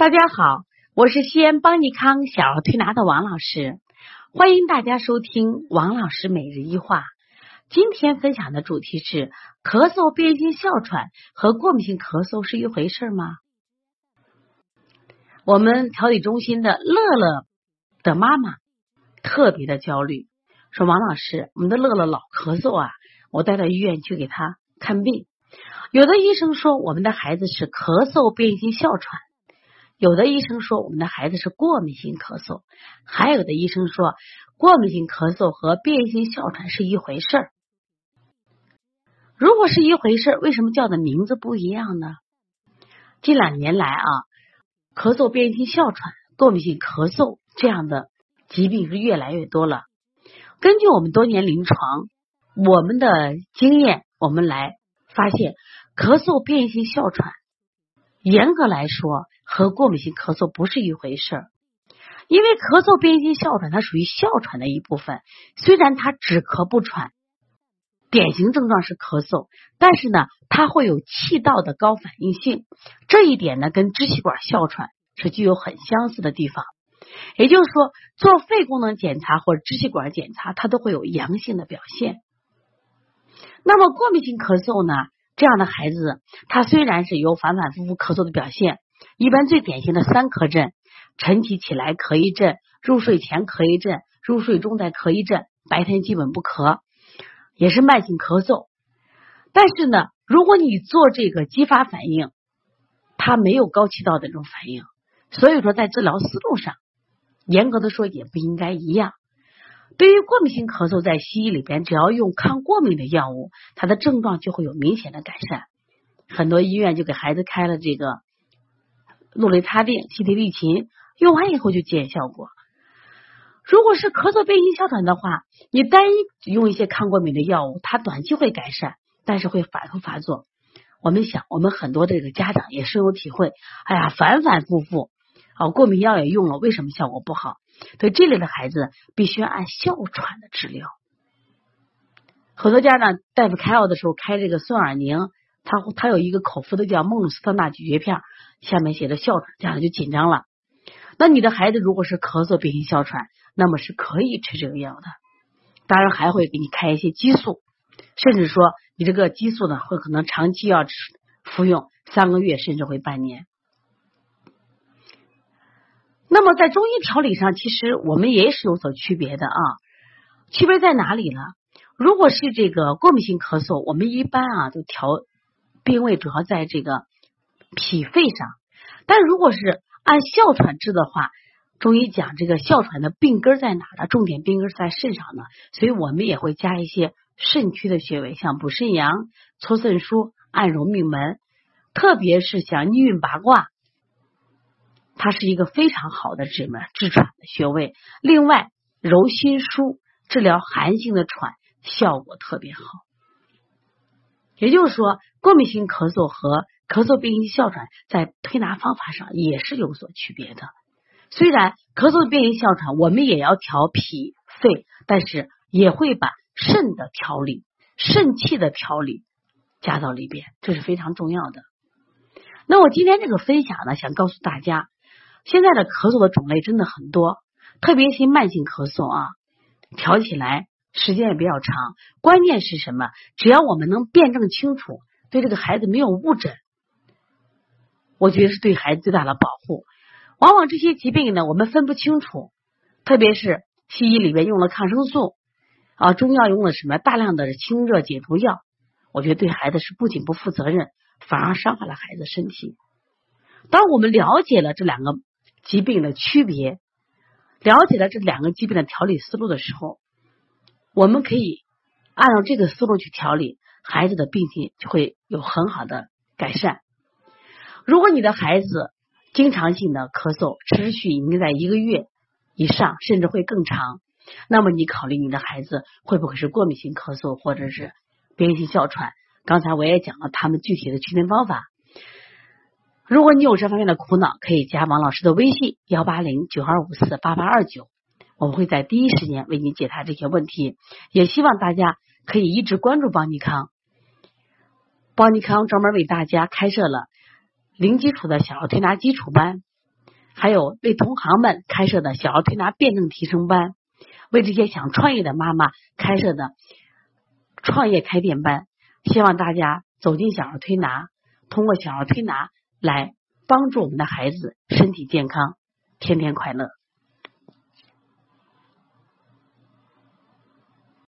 大家好，我是西安邦尼康小儿推拿的王老师，欢迎大家收听王老师每日一话。今天分享的主题是：咳嗽、变性哮喘和过敏性咳嗽是一回事吗？我们调理中心的乐乐的妈妈特别的焦虑，说王老师，我们的乐乐老咳嗽啊，我带到医院去给他看病，有的医生说我们的孩子是咳嗽变性哮喘。有的医生说我们的孩子是过敏性咳嗽，还有的医生说过敏性咳嗽和变异性哮喘是一回事儿。如果是一回事儿，为什么叫的名字不一样呢？近两年来啊，咳嗽、变异性哮喘、过敏性咳嗽这样的疾病是越来越多了。根据我们多年临床，我们的经验，我们来发现，咳嗽、变异性哮喘，严格来说。和过敏性咳嗽不是一回事儿，因为咳嗽变异性哮喘它属于哮喘的一部分，虽然它只咳不喘，典型症状是咳嗽，但是呢，它会有气道的高反应性，这一点呢，跟支气管哮喘是具有很相似的地方。也就是说，做肺功能检查或者支气管检查，它都会有阳性的表现。那么过敏性咳嗽呢，这样的孩子，他虽然是有反反复复咳嗽的表现。一般最典型的三咳症：晨起起来咳一阵，入睡前咳一阵，入睡中再咳一阵，白天基本不咳，也是慢性咳嗽。但是呢，如果你做这个激发反应，它没有高气道的这种反应，所以说在治疗思路上，严格的说也不应该一样。对于过敏性咳嗽，在西医里边，只要用抗过敏的药物，它的症状就会有明显的改善。很多医院就给孩子开了这个。氯雷他定、西替利嗪用完以后就见效果。如果是咳嗽、变性哮喘的话，你单一用一些抗过敏的药物，它短期会改善，但是会反复发作。我们想，我们很多这个家长也深有体会。哎呀，反反复复，啊，过敏药也用了，为什么效果不好？所以这类的孩子必须按哮喘的治疗。很多家长大夫开药的时候开这个顺尔宁。他他有一个口服的叫孟鲁司特钠咀嚼片，下面写的哮喘，家长就紧张了。那你的孩子如果是咳嗽、变性哮喘，那么是可以吃这个药的。当然还会给你开一些激素，甚至说你这个激素呢，会可能长期要吃服用三个月，甚至会半年。那么在中医调理上，其实我们也是有所区别的啊。区别在哪里呢？如果是这个过敏性咳嗽，我们一般啊都调。病位主要在这个脾肺上，但如果是按哮喘治的话，中医讲这个哮喘的病根在哪呢？重点病根在肾上呢，所以我们也会加一些肾区的穴位，像补肾阳、搓肾腧、按揉命门，特别是像逆运八卦，它是一个非常好的治门治喘的穴位。另外，揉心腧治疗寒性的喘，效果特别好。也就是说，过敏性咳嗽和咳嗽变性哮喘在推拿方法上也是有所区别的。虽然咳嗽变性哮喘我们也要调脾肺，但是也会把肾的调理、肾气的调理加到里边，这是非常重要的。那我今天这个分享呢，想告诉大家，现在的咳嗽的种类真的很多，特别是慢性咳嗽啊，调起来。时间也比较长，关键是什么？只要我们能辩证清楚，对这个孩子没有误诊，我觉得是对孩子最大的保护。往往这些疾病呢，我们分不清楚，特别是西医里面用了抗生素啊，中药用了什么大量的清热解毒药，我觉得对孩子是不仅不负责任，反而伤害了孩子身体。当我们了解了这两个疾病的区别，了解了这两个疾病的调理思路的时候，我们可以按照这个思路去调理孩子的病情，就会有很好的改善。如果你的孩子经常性的咳嗽，持续已经在一个月以上，甚至会更长，那么你考虑你的孩子会不会是过敏性咳嗽，或者是变异性哮喘？刚才我也讲了他们具体的区分方法。如果你有这方面的苦恼，可以加王老师的微信：幺八零九二五四八八二九。我们会在第一时间为你解答这些问题，也希望大家可以一直关注邦尼康。邦尼康专门为大家开设了零基础的小儿推拿基础班，还有为同行们开设的小儿推拿辩证提升班，为这些想创业的妈妈开设的创业开店班，希望大家走进小儿推拿，通过小儿推拿来帮助我们的孩子身体健康，天天快乐。